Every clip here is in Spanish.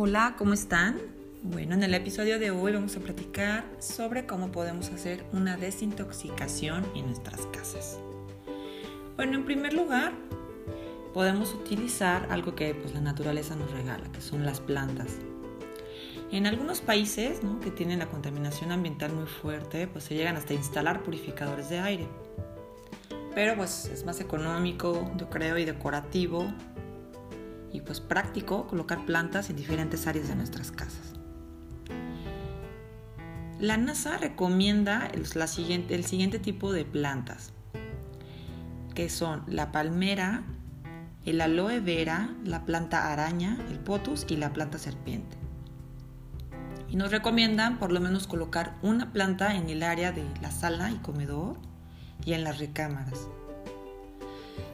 Hola, ¿cómo están? Bueno, en el episodio de hoy vamos a platicar sobre cómo podemos hacer una desintoxicación en nuestras casas. Bueno, en primer lugar, podemos utilizar algo que pues, la naturaleza nos regala, que son las plantas. En algunos países ¿no? que tienen la contaminación ambiental muy fuerte, pues se llegan hasta instalar purificadores de aire. Pero pues es más económico, yo creo, y decorativo y pues práctico colocar plantas en diferentes áreas de nuestras casas. La NASA recomienda el, siguiente, el siguiente tipo de plantas, que son la palmera, el aloe vera, la planta araña, el potus y la planta serpiente. Y nos recomiendan por lo menos colocar una planta en el área de la sala y comedor y en las recámaras.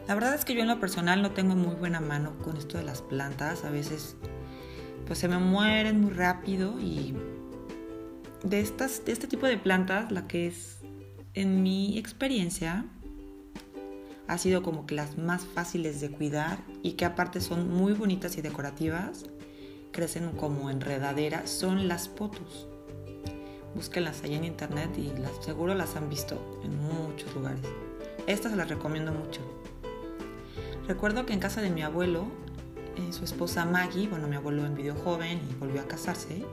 La verdad es que yo en lo personal no tengo muy buena mano con esto de las plantas. A veces pues se me mueren muy rápido y de, estas, de este tipo de plantas, la que es en mi experiencia ha sido como que las más fáciles de cuidar y que aparte son muy bonitas y decorativas, crecen como enredaderas, son las potus. Búsquenlas ahí en internet y las, seguro las han visto en muchos lugares. Estas las recomiendo mucho. Recuerdo que en casa de mi abuelo, eh, su esposa Maggie, bueno, mi abuelo envidió joven y volvió a casarse,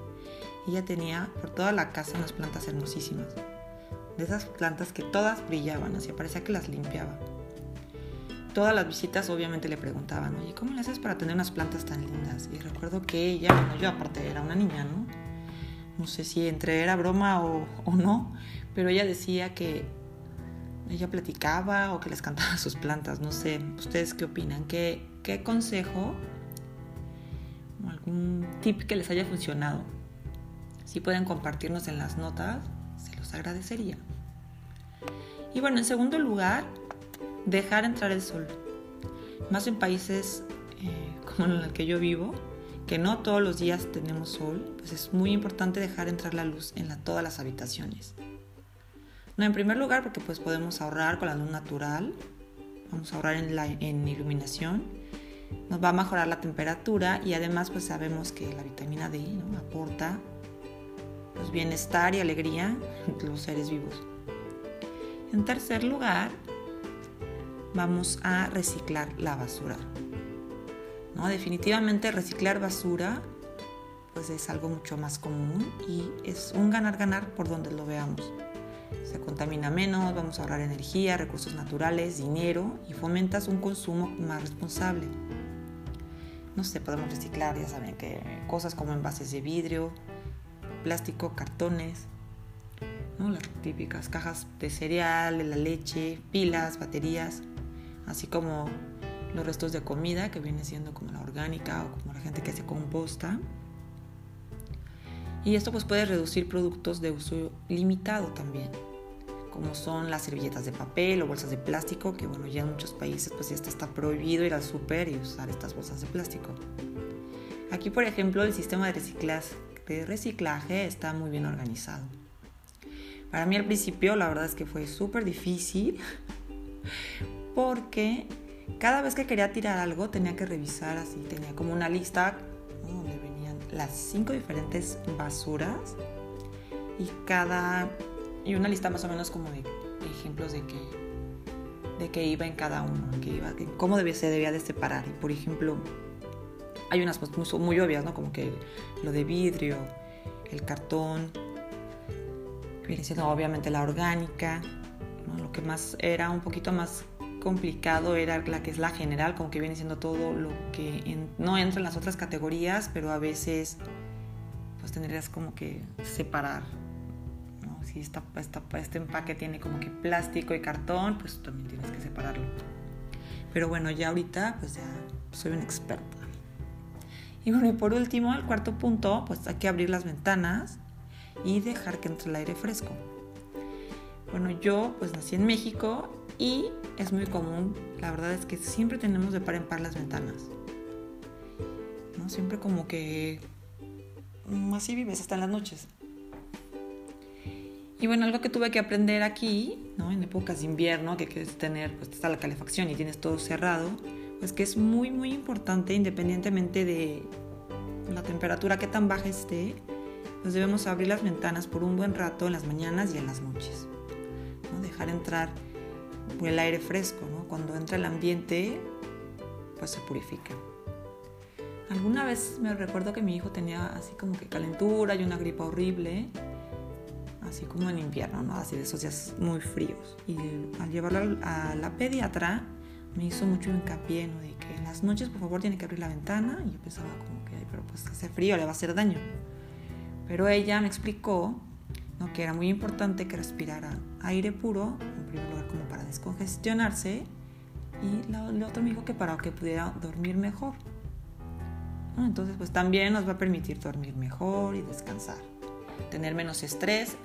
ella tenía por toda la casa unas plantas hermosísimas. De esas plantas que todas brillaban, así parecía que las limpiaba. Todas las visitas obviamente le preguntaban, oye, ¿cómo le haces para tener unas plantas tan lindas? Y recuerdo que ella, bueno, yo aparte era una niña, ¿no? No sé si entre era broma o, o no, pero ella decía que ella platicaba o que les cantaba sus plantas, no sé, ustedes qué opinan, qué, qué consejo o algún tip que les haya funcionado. Si pueden compartirnos en las notas, se los agradecería. Y bueno, en segundo lugar, dejar entrar el sol. Más en países eh, como en el que yo vivo, que no todos los días tenemos sol, pues es muy importante dejar entrar la luz en todas las habitaciones. No, en primer lugar porque pues podemos ahorrar con la luz natural, vamos a ahorrar en, la, en iluminación, nos va a mejorar la temperatura y además pues sabemos que la vitamina D aporta pues, bienestar y alegría entre los seres vivos. En tercer lugar, vamos a reciclar la basura. ¿No? Definitivamente reciclar basura pues es algo mucho más común y es un ganar-ganar por donde lo veamos se contamina menos, vamos a ahorrar energía, recursos naturales, dinero y fomentas un consumo más responsable. No sé, podemos reciclar, ya saben, que cosas como envases de vidrio, plástico, cartones, las típicas cajas de cereal, de la leche, pilas, baterías, así como los restos de comida que viene siendo como la orgánica o como la gente que hace composta. Y esto pues puede reducir productos de uso limitado también como son las servilletas de papel o bolsas de plástico, que bueno, ya en muchos países pues ya está, prohibido ir al súper y usar estas bolsas de plástico. Aquí, por ejemplo, el sistema de reciclaje, de reciclaje está muy bien organizado. Para mí al principio la verdad es que fue súper difícil porque cada vez que quería tirar algo tenía que revisar así, tenía como una lista las cinco diferentes basuras y cada y una lista más o menos como de ejemplos de que de que iba en cada uno, que iba, cómo se debía de separar. Y por ejemplo, hay unas cosas muy, obvias, ¿no? Como que lo de vidrio, el cartón, viene siendo obviamente la orgánica, lo que más era un poquito más complicado era la que es la general, como que viene siendo todo lo que no entra en las otras categorías, pero a veces pues tendrías como que separar si esta, este empaque tiene como que plástico y cartón, pues también tienes que separarlo. Pero bueno, ya ahorita pues ya soy una experta. Y bueno, y por último, el cuarto punto, pues hay que abrir las ventanas y dejar que entre el aire fresco. Bueno, yo pues nací en México y es muy común, la verdad es que siempre tenemos de par en par las ventanas. ¿No? Siempre como que mm, así vives hasta en las noches. Y bueno, algo que tuve que aprender aquí, ¿no? en épocas de invierno, que quieres tener, pues está la calefacción y tienes todo cerrado, pues que es muy, muy importante, independientemente de, la temperatura que tan baja esté, pues debemos abrir las ventanas por un buen rato en las mañanas y en las noches. ¿no? Dejar entrar el aire fresco, ¿no? Cuando entra el ambiente, pues se purifica. Alguna vez me recuerdo que mi hijo tenía así como que calentura y una gripa horrible, así como en invierno, ¿no? Así de esos días muy fríos. Y al llevarlo a la pediatra, me hizo mucho hincapié, ¿no? De que en las noches, por favor, tiene que abrir la ventana. Y yo pensaba como que, pero pues hace frío, le va a hacer daño. Pero ella me explicó ¿no? que era muy importante que respirara aire puro, en primer lugar como para descongestionarse, y el otro me dijo que para que pudiera dormir mejor. Entonces, pues también nos va a permitir dormir mejor y descansar, tener menos estrés,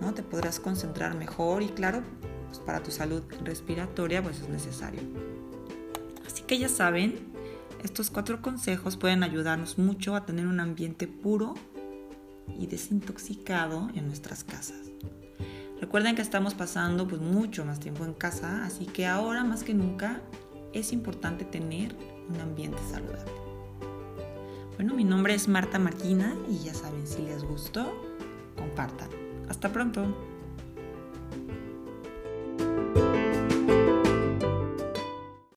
¿no? Te podrás concentrar mejor y claro, pues para tu salud respiratoria pues es necesario. Así que ya saben, estos cuatro consejos pueden ayudarnos mucho a tener un ambiente puro y desintoxicado en nuestras casas. Recuerden que estamos pasando pues mucho más tiempo en casa, así que ahora más que nunca es importante tener un ambiente saludable. Bueno, mi nombre es Marta Marquina y ya saben, si les gustó, compartan. Hasta pronto.